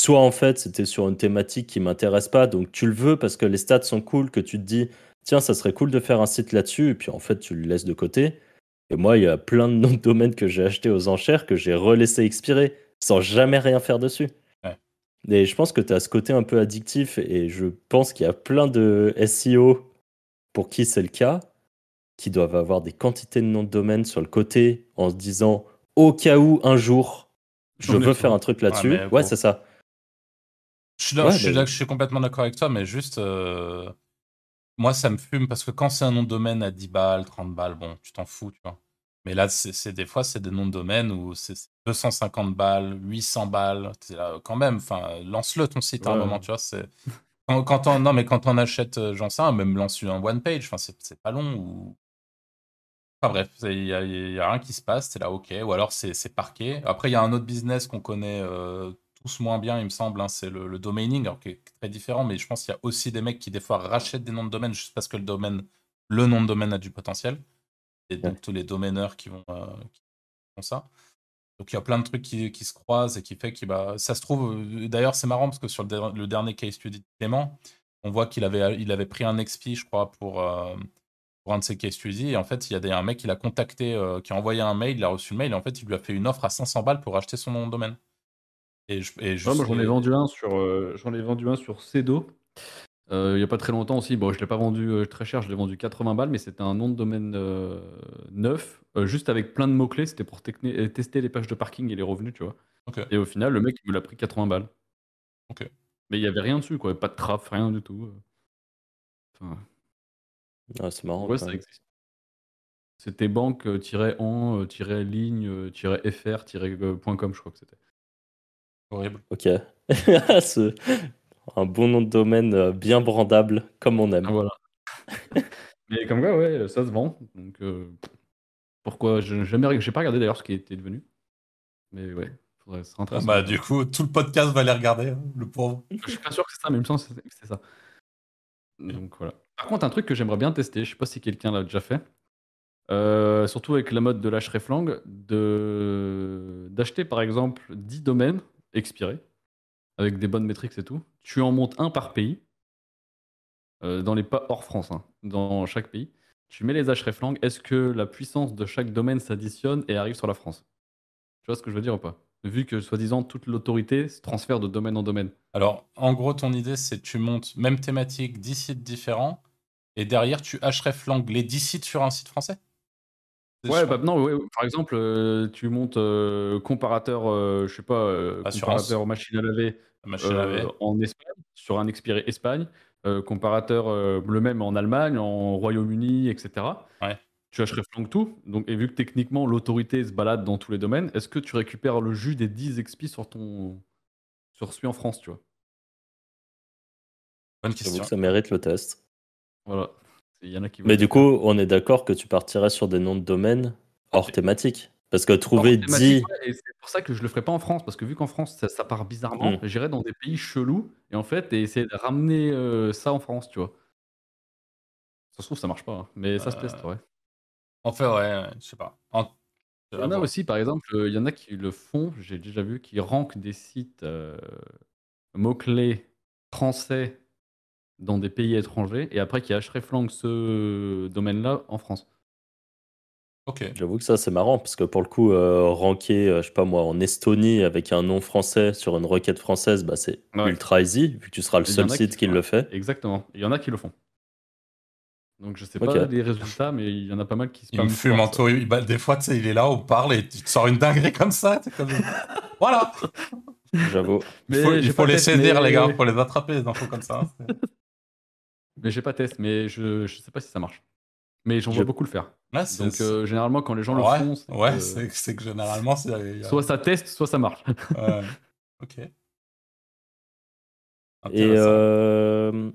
soit en fait, c'était sur une thématique qui m'intéresse pas, donc tu le veux parce que les stats sont cool, que tu te dis Tiens, ça serait cool de faire un site là-dessus, et puis en fait, tu le laisses de côté. Et moi, il y a plein de noms de domaines que j'ai achetés aux enchères que j'ai relaissé expirer sans jamais rien faire dessus. Ouais. Et je pense que tu as ce côté un peu addictif et je pense qu'il y a plein de SEO pour qui c'est le cas, qui doivent avoir des quantités de noms de domaine sur le côté en se disant au cas où un jour je veux faire un truc là-dessus. Ouais, bon. c'est ça. Je suis, là- Ouais, je, suis mais- là- je suis complètement d'accord avec toi, mais juste, euh, moi, ça me fume parce que quand c'est un nom de domaine à 10 balles, 30 balles, bon, tu t'en fous, tu vois. Mais là, c'est des fois, c'est des noms de domaine où c'est c'est 250 balles, 800 balles. t'es là, quand même, enfin, lance-le ton site à un moment, tu vois. Quand, quand on, non, mais quand on achète, euh, j'en sais même lance un one page, enfin, c'est c'est pas long ou. Enfin bref, il y a, a rien qui se passe, c'est là, ok. Ou alors c'est c'est parqué. Après, il y a un autre business qu'on connaît euh, tous moins bien, il me semble, hein, c'est le, le domaining, alors qui est très différent, mais je pense qu'il y a aussi des mecs qui des fois rachètent des noms de domaine juste parce que le domaine, le nom de domaine a du potentiel. Et donc Ouais. tous les domaineurs qui vont euh, qui font ça. Donc il y a plein de trucs qui, qui se croisent et qui fait que bah, ça se trouve. euh, D'ailleurs, c'est marrant parce que sur le, der- le dernier case study de Clément, on voit qu'il avait, il avait pris un XP, je crois, pour, euh, pour un de ses case studies. Et en fait, il y a des, un mec qui l'a contacté, euh, qui a envoyé un mail, il a reçu le mail, et en fait, il lui a fait une offre à 500 balles pour acheter son nom de domaine. Et, je, et Ouais, juste- moi j'en ai vendu un sur euh, j'en ai vendu un sur Cedo. Euh, il y a pas très longtemps aussi. Bon, je l'ai pas vendu euh, très cher, je l'ai vendu 80 balles, mais c'était un nom de domaine euh, neuf, euh, juste avec plein de mots clés. C'était pour techni- tester les pages de parking et les revenus, tu vois. Et au final, le mec il me l'a pris 80 balles. Ok. Mais il y avait rien dessus, quoi. Pas de trap, rien du tout. Enfin, Ah, c'est marrant. ouais, quand ça même. existe. C'était banque-en-ligne-fr-.com, je crois que c'était. Horrible. Ok. Ce- Un bon nom de domaine euh, bien brandable, comme on aime. Ah, voilà. Mais comme quoi, ouais, ça se vend. Donc, euh, pourquoi je- J'ai jamais- j'ai pas regardé d'ailleurs ce qui était devenu. Mais ouais, faudrait, ce serait Ah intéressant. bah, du coup, tout le podcast va les regarder, hein, le pauvre. Je suis pas sûr que c'est ça, mais il me semble que c'est- ça. Donc voilà. Par contre, un truc que j'aimerais bien tester, je sais pas si quelqu'un l'a déjà fait, euh, surtout avec la mode de l'hreflang, de d'acheter par exemple 10 domaines expirés, avec des bonnes métriques et tout. Tu en montes un par pays, euh, dans les pas hors France, hein, dans chaque pays. Tu mets les hreflang, est-ce que la puissance de chaque domaine s'additionne et arrive sur la France? Tu vois ce que je veux dire ou pas? Vu que soi-disant toute l'autorité se transfère de domaine en domaine. Alors, en gros, ton idée, c'est tu montes même thématique, 10 sites différents, et derrière, tu hreflang les 10 sites sur un site français? Ouais, bah non, ouais, par exemple, euh, tu montes euh, comparateur, euh, je sais pas, euh, Assurance. comparateur machine à laver La machine à euh, laver. en Espagne, sur un expiré Espagne, euh, comparateur euh, le même en Allemagne, en Royaume-Uni, etc. Ouais. Tu hreflang tout, donc, et vu que techniquement l'autorité se balade dans tous les domaines, est-ce que tu récupères le jus des 10 expis sur ton sur celui en France, tu vois? Bonne question. que ça mérite le test. Voilà. Il y en a qui Mais du coup, on est d'accord que tu partirais sur des noms de domaine hors thématique. Parce que trouver Hors thématique, 10. ouais, et c'est pour ça que je le ferai pas en France, parce que vu qu'en France ça, ça part bizarrement, Mm. j'irai dans des pays chelous et en fait et essayer de ramener euh, ça en France, tu vois. Ça se trouve ça marche pas, hein, mais ça se Euh, teste, ouais. En fait, ouais, je sais pas. En- Il y en a aussi, par exemple, euh, il y en a qui le font, j'ai déjà vu, qui rankent des sites euh, mots-clés français dans des pays étrangers et après qui hreflang ce domaine-là en France. Ok. J'avoue que ça, c'est marrant. Parce que pour le coup, euh, ranker, euh, je sais pas moi, en Estonie avec un nom français sur une requête française, bah, c'est Ouais. ultra easy, vu que tu seras le seul site qui le fait. Exactement. Il y en a qui le font. Donc je sais Ok. pas les résultats, mais il y en a pas mal qui se Il me fume en tout. il- bah, des fois, il est là, on parle et tu te sors une dinguerie comme ça. comme... voilà. J'avoue. Il faut, il faut saisir, mais- les gars. Il faut les attraper, les infos comme ça. Mais j'ai pas test, mais je, je sais pas si ça marche. Mais j'en Je- vois beaucoup le faire. C'est- Donc euh, généralement quand les gens ouais, le font, c'est ouais, que c'est c'est que généralement, c'est. a- soit ça teste, soit ça marche. ouais. Ok. Et euh,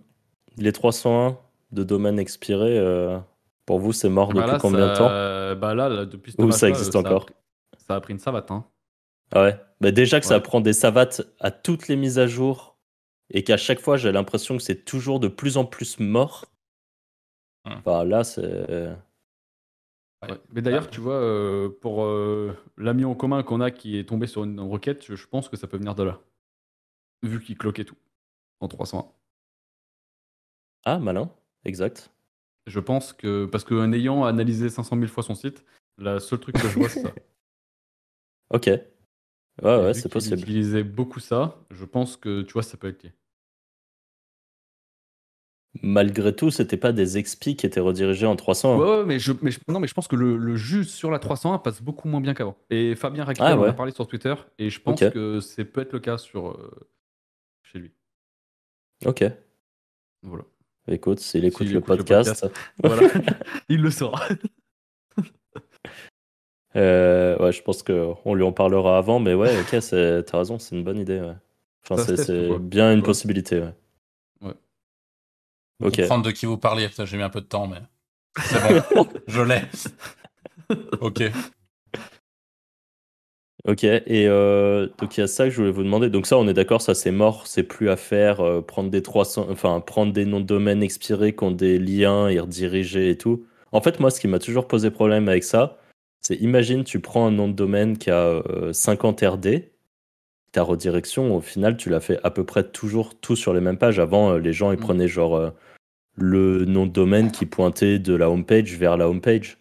les 301 de domaine expiré, euh, pour vous, c'est mort Bah depuis là, combien de ça- temps? Bah là, là, depuis Ou ça existe encore a pris- Ça a pris une savate. Hein. Ah ouais? Bah déjà que ça prend des savates à toutes les mises à jour et qu'à chaque fois j'ai l'impression que c'est toujours de plus en plus mort. Hmm. Enfin là c'est. Ouais. Ouais. Mais d'ailleurs, Ah. tu vois, euh, pour euh, l'ami en commun qu'on a qui est tombé sur une requête, je, je pense que ça peut venir de là. Vu qu'il cloquait tout en 301. Ah malin, exact. Je pense que, parce qu'en ayant analysé 500 000 fois son site, le seul truc que je vois, c'est ça. Ok. Ouais Et ouais vu c'est qu'il possible. utilisait beaucoup ça, je pense que, tu vois, ça peut être lié. Malgré tout, c'était pas des expis qui étaient redirigés en 300. Ouais, ouais, mais, je, mais je- non, mais je pense que le, le jus sur la 301 passe beaucoup moins bien qu'avant. Et Fabien Raquel Ah en ouais. a parlé sur Twitter, et je pense Ok. que c'est peut être le cas sur, euh, chez lui. Ok. Voilà. Écoute, s'il écoute, le, écoute le podcast. voilà. Il le saura. Euh, ouais, je pense qu'on lui en parlera avant, mais ouais, ok, t'as raison, c'est une bonne idée. Ouais. Enfin, c'est bien une Ouais. possibilité. Ouais. Faut Ok. comprendre de qui vous parliez. J'ai mis un peu de temps, mais c'est bon. je l'ai. Ok. Ok, et euh, donc il y a ça que je voulais vous demander. Donc ça, on est d'accord, ça c'est mort, c'est plus à faire. euh, prendre des 300, enfin prendre des noms de domaine expirés qui ont des liens et rediriger et tout. En fait, moi, ce qui m'a toujours posé problème avec ça, c'est imagine tu prends un nom de domaine qui a euh, 50 RD, ta redirection, au final, tu l'as fait à peu près toujours tout sur les mêmes pages. Avant, euh, les gens ils Mm. prenaient genre euh, le nom de domaine qui pointait de la homepage vers la homepage.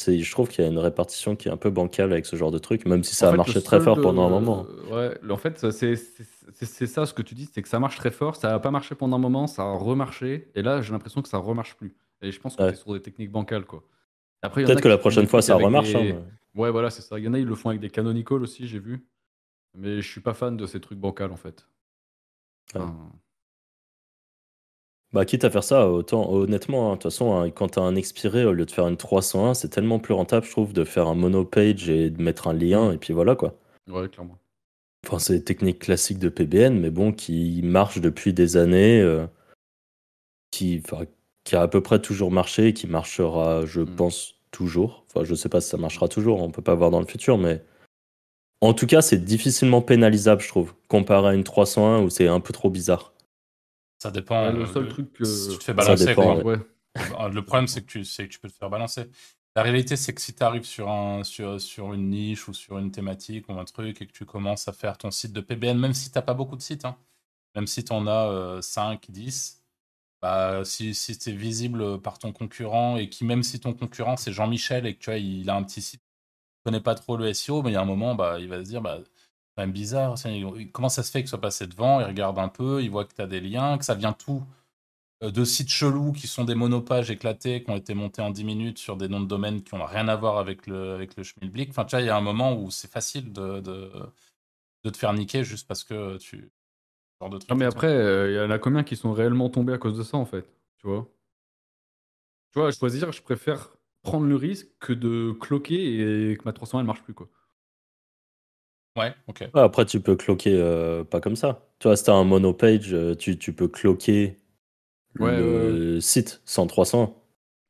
c'est, je trouve qu'il y a une répartition qui est un peu bancale avec ce genre de truc, même si ça En a fait, marché très fort pendant un euh, moment. Ouais, en fait, c'est ça ce que tu dis, c'est que ça marche très fort, ça a pas marché pendant un moment, ça a remarché, et là j'ai l'impression que ça remarche plus. Et je pense que Ouais. c'est sur des techniques bancales, quoi. Après, Peut-être que la prochaine fois ça remarche. des- hein, Ouais, voilà, c'est ça. Il y en a, ils le font avec des canonical aussi, j'ai vu. Mais je suis pas fan de ces trucs bancals, en fait. Ouais. Enfin, Bah, quitte à faire ça, autant honnêtement, hein, de toute façon, hein, quand t'as un expiré, au lieu de faire une 301, c'est tellement plus rentable, je trouve, de faire un monopage et de mettre un lien, et puis voilà quoi. ouais, clairement. Enfin, c'est des techniques classiques de PBN, mais bon, qui marchent depuis des années, euh, qui, qui a à peu près toujours marché, et qui marchera, je Mm. pense, toujours. Enfin, je sais pas si ça marchera toujours, on peut pas voir dans le futur, mais en tout cas, c'est difficilement pénalisable, je trouve, comparé à une 301 où c'est un peu trop bizarre. Ça dépend. Ouais, le euh, seul de- truc que- Si tu te fais Ça balancer, dépend, quoi. ouais. Ouais. Le problème, c'est que, tu, que tu peux te faire balancer. La réalité, c'est que si tu arrives sur, un, sur, sur une niche ou sur une thématique ou un truc et que tu commences à faire ton site de PBN, même si tu n'as pas beaucoup de sites, hein, même si tu en as 5, 10, bah, si, es visible par ton concurrent et qui, même si ton concurrent c'est Jean-Michel et que tu vois, il a un petit site, il connaît pas trop le SEO, mais il y a un moment, bah, il va se dire, bah, c'est quand même bizarre, comment ça se fait que soit passé devant, il regarde un peu, il voit que tu as des liens, que ça vient tout euh, de sites chelous qui sont des monopages éclatés, qui ont été montés en 10 minutes sur des noms de domaines qui n'ont rien à voir avec le, avec le schmilblick. Enfin, tu vois, il y a un moment où c'est facile de, de, de te faire niquer juste parce que tu. Genre de truc Non, mais après, euh, il y en a combien qui sont réellement tombés à cause de ça, en fait Tu vois? Tu vois, à choisir, je préfère prendre le risque que de cloquer et que ma 300 elle marche plus, quoi. Ouais, ok. Ouais, après, tu peux cloquer euh, pas comme ça. Tu vois, si t'as un monopage, euh, tu, tu peux cloquer Ouais, le site sans 300.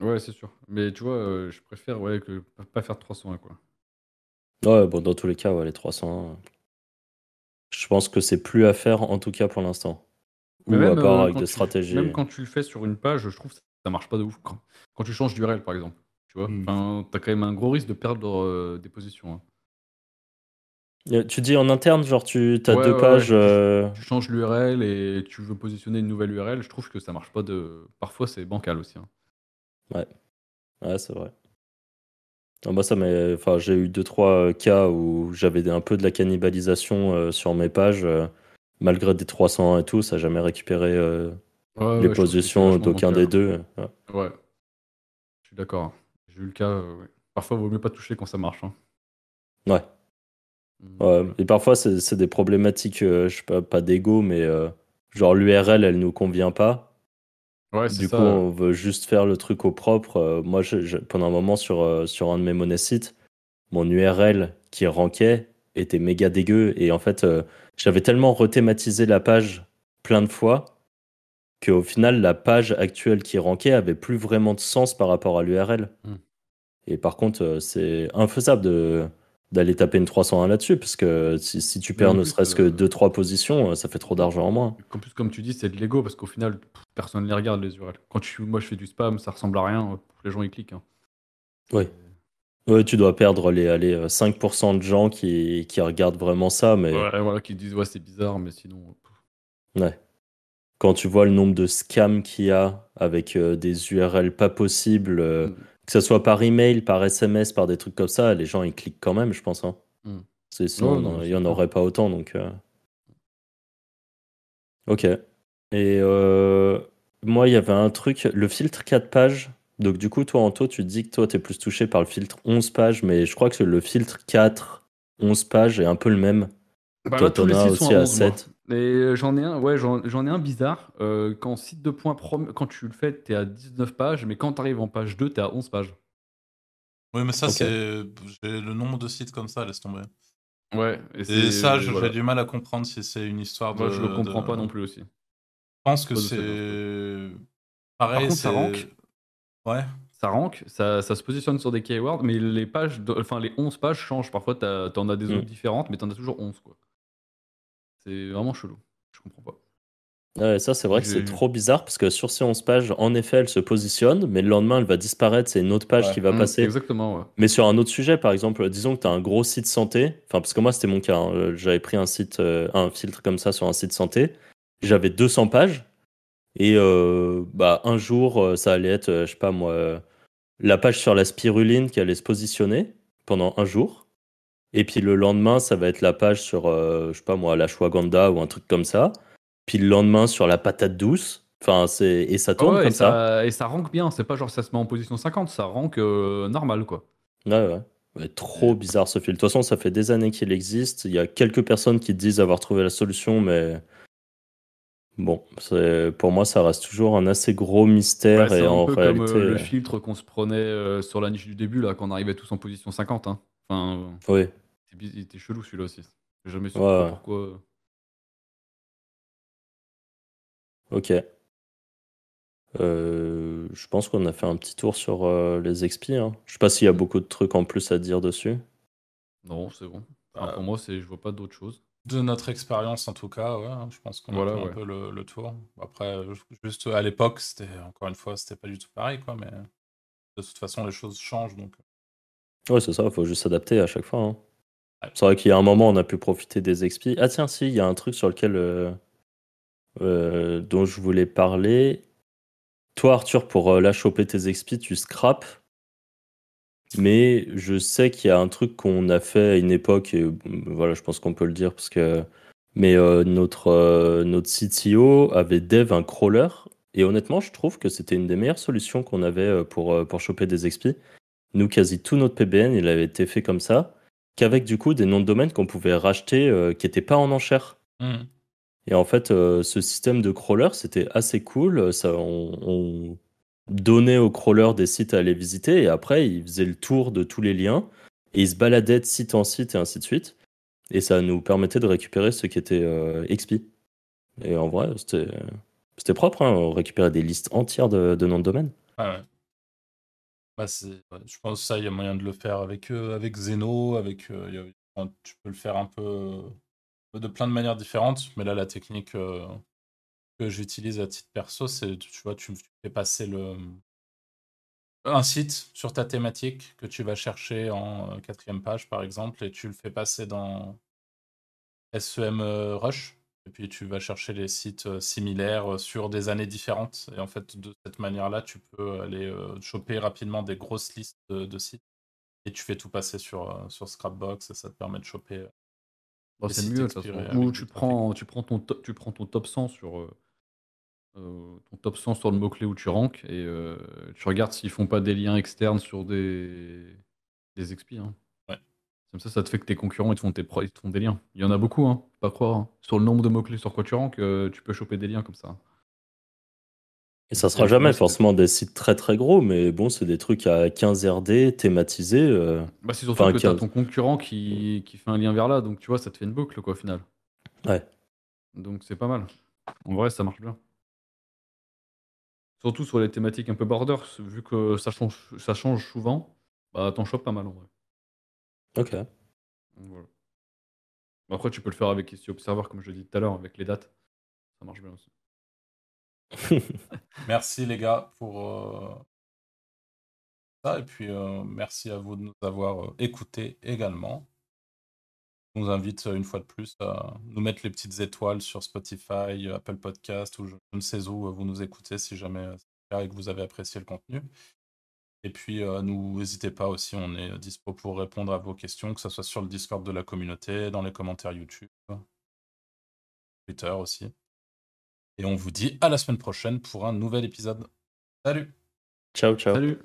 Ouais, c'est sûr. Mais tu vois, euh, je préfère ouais, que pas faire de 301, quoi. Ouais, bon, dans tous les cas, ouais, les 300. Je pense que c'est plus à faire, en tout cas pour l'instant. Ou à même, part euh, avec quand des tu- stratégies. Même quand tu le fais sur une page, je trouve que ça marche pas de ouf. Quand, quand tu changes d'URL, par exemple. Tu vois Hmm. Enfin, T'as quand même un gros risque de perdre euh, des positions. hein. Euh, Tu dis en interne, genre tu as Ouais, deux ouais, pages. ouais. euh, Tu changes l'URL et tu veux positionner une nouvelle URL, je trouve que ça marche pas de. Parfois, c'est bancal aussi. hein. Ouais, c'est vrai. Non, moi, ça m'est- enfin, j'ai eu deux, trois euh, cas où j'avais un peu de la cannibalisation euh, sur mes pages. euh, malgré des 300 et tout, ça n'a jamais récupéré euh, Ouais, les positions d'aucun des deux. Ouais. Ouais. Je suis d'accord. J'ai eu le cas. Parfois, il vaut mieux pas toucher quand ça marche. hein. Ouais. Mm, Ouais, et parfois, c'est des problématiques, je sais pas, pas d'ego, mais euh, genre l'URL, elle nous convient pas. Ouais, Du ça. coup, on veut juste faire le truc au propre. Euh, moi, je- je- pendant un moment, sur, euh, sur un de mes monnaies sites, mon URL qui rankait était méga dégueu. Et en fait, euh, j'avais tellement rethématisé la page plein de fois qu'au final, la page actuelle qui rankait avait plus vraiment de sens par rapport à l'URL. Hmm. Et par contre, c'est infaisable de d'aller taper une 301 là-dessus, parce que si, si tu perds ne serait-ce que euh, 2-3 positions, euh, ça fait trop d'argent en moins. En plus, comme tu dis, c'est de l'ego parce qu'au final, personne ne les regarde les URL. Quand tu, moi, je fais du spam, ça ressemble à rien. euh, Les gens ils cliquent. hein. Oui. Ouais, tu dois perdre les, allez, euh, 5% de gens qui, qui regardent vraiment ça, mais Ouais, voilà, qui disent ouais, c'est bizarre, mais sinon. euh, ouais. Quand tu vois le nombre de scams qu'il y a avec euh, des URL pas possibles, euh, Mm. Que ce soit par email, par SMS, par des trucs comme ça, les gens ils cliquent quand même, je pense. hein. Mm. C'est- Sinon, Ouais, non, non, il n'y en aurait pas autant. Donc, euh. Ok. Et euh, moi, il y avait un truc, le filtre 4 pages. Donc, du coup, toi, Anto, tu te dis que toi, tu es plus touché par le filtre 11 pages, mais je crois que le filtre 4, 11 pages est un peu le même. Bah, Toi, là, tous t'en les sites aussi sont à à 11, moi. 7. Et euh, j'en ai un, ouais, j'en j'en ai un bizarre. Euh, quand site de points prom- quand tu le fais, t'es à 19 pages, mais quand t'arrives en page 2, t'es à 11 pages. Oui, mais ça, c'est. J'ai le nombre de sites comme ça, laisse tomber. Ouais. Et c'est- ça, voilà. j'ai du mal à comprendre si c'est une histoire de. Moi, je le comprends de- pas non plus aussi. Je pense que c'est. Pareil, contre, ça rank. Ouais. Ça rank, ça, ça se positionne sur des keywords, mais les pages, de- enfin les 11 pages changent. Parfois, t'en as des Mm. autres différentes, mais t'en as toujours 11, quoi. C'est vraiment chelou. Je comprends pas. Ouais, ça, c'est vrai que c'est trop bizarre parce que sur ces 11 pages, en effet, elle se positionne, mais le lendemain, elle va disparaître. C'est une autre page Ouais. qui va Mm, passer. Exactement, ouais. Mais sur un autre sujet, par exemple, disons que tu as un gros site santé, enfin, parce que moi, c'était mon cas, hein, euh, j'avais pris un site, euh, un filtre comme ça sur un site santé, j'avais 200 pages, et euh, bah, un jour, ça allait être, je sais pas moi, la page sur la spiruline qui allait se positionner pendant un jour. Et puis le lendemain, ça va être la page sur, euh, je sais pas moi, l'ashwagandha ou un truc comme ça. Puis le lendemain sur la patate douce. Enfin, c'est et ça tourne Ouais, comme et ça. ça. Et ça rank bien, c'est pas genre ça se met en position 50, ça rank euh, normal quoi. Ouais, ouais. Trop bizarre ce fil. De toute façon, ça fait des années qu'il existe. Il y a quelques personnes qui disent avoir trouvé la solution, mais bon, pour moi, ça reste toujours un assez gros mystère. Ouais, c'est et un en peu réalité, comme euh, le filtre qu'on se prenait euh, sur la niche du début là, quand on arrivait tous en position 50. Hein. Enfin, euh, biz- il était chelou celui-là aussi. J'ai jamais su Ouais, ouais. pourquoi. Ok. Euh, je pense qu'on a fait un petit tour sur euh, les XP. Hein. Je sais pas s'il y a beaucoup de trucs en plus à dire dessus. Non, c'est bon. Enfin, Euh, pour moi, c'est je vois pas d'autre chose. De notre expérience, en tout cas, ouais, hein, je pense qu'on Voilà, a fait ouais. un peu le, le tour. Après, euh, juste à l'époque, c'était encore une fois, c'était pas du tout pareil, quoi. Mais de toute façon, les choses changent, donc Ouais, c'est ça, il faut juste s'adapter à chaque fois. hein. C'est vrai qu'il y a un moment, on a pu profiter des XP. Ah tiens, si, il y a un truc sur lequel euh, euh, dont je voulais parler. Toi, Arthur, pour euh, là choper tes XP, tu scrapes. Mais je sais qu'il y a un truc qu'on a fait à une époque, et euh, voilà, je pense qu'on peut le dire, parce que. Mais notre, notre CTO avait dev un crawler, et honnêtement, je trouve que c'était une des meilleures solutions qu'on avait pour, pour choper des XP. Nous, quasi tout notre PBN, il avait été fait comme ça, qu'avec du coup des noms de domaine qu'on pouvait racheter euh, qui n'étaient pas en enchère. Hmm. Et en fait, euh, ce système de crawler, c'était assez cool. Ça, on, on donnait aux crawlers des sites à aller visiter et après, ils faisaient le tour de tous les liens et ils se baladaient de site en site et ainsi de suite. Et ça nous permettait de récupérer ce qui était euh, XP. Et en vrai, c'était propre. Hein. On récupérait des listes entières de, de noms de domaine. Ouais, ouais. Bah, je pense que ça, il y a moyen de le faire avec, avec Zeno, avec, tu peux le faire un peu de plein de manières différentes, mais là, la technique que j'utilise à titre perso, c'est, tu vois, tu, tu fais passer le, un site sur ta thématique que tu vas chercher en quatrième page, par exemple, et tu le fais passer dans SEM Rush. Et puis tu vas chercher les sites euh, similaires euh, sur des années différentes. Et en fait, de cette manière-là, tu peux aller euh, choper rapidement des grosses listes de, de sites. Et tu fais tout passer sur, sur Scrapbox et ça te permet de choper. Les c'est mieux de toute façon. Ou tu prends, tu prends ton top, tu prends ton top 100 sur euh, ton top 100 sur le mot clé où tu ranks et euh, tu regardes s'ils font pas des liens externes sur des des XP. hein. Comme ça, ça te fait que tes concurrents ils te font pro- ils te font des liens. Il y en a beaucoup, hein. Pas croire. hein. Sur le nombre de mots clés sur quoi tu ranks, euh, tu peux choper des liens comme ça. Et ça sera jamais forcément des sites très très gros, mais bon, c'est des trucs à 15 RD thématisés. euh. Bah, c'est surtout Enfin, que t'as 15. ton concurrent qui, qui fait un lien vers là, donc tu vois, ça te fait une boucle quoi au final. Ouais. Donc c'est pas mal. En vrai, ça marche bien. Surtout sur les thématiques un peu border, vu que ça change, ça change souvent, bah t'en chopes pas mal en vrai. Ok. Donc, voilà. Après, tu peux le faire avec SEO Observer, comme je l'ai dit tout à l'heure, avec les dates. Ça marche bien aussi. Merci les gars pour euh, ça. Et puis euh, merci à vous de nous avoir euh, écoutés également. On vous invite euh, une fois de plus à nous mettre les petites étoiles sur Spotify, Apple Podcast ou je je ne sais où vous nous écoutez si jamais c'est le cas et que vous avez apprécié le contenu. Et puis, euh, nous n'hésitez pas aussi, on est dispo pour répondre à vos questions, que ce soit sur le Discord de la communauté, dans les commentaires YouTube, Twitter aussi. Et on vous dit à la semaine prochaine pour un nouvel épisode. Salut Ciao, ciao. Salut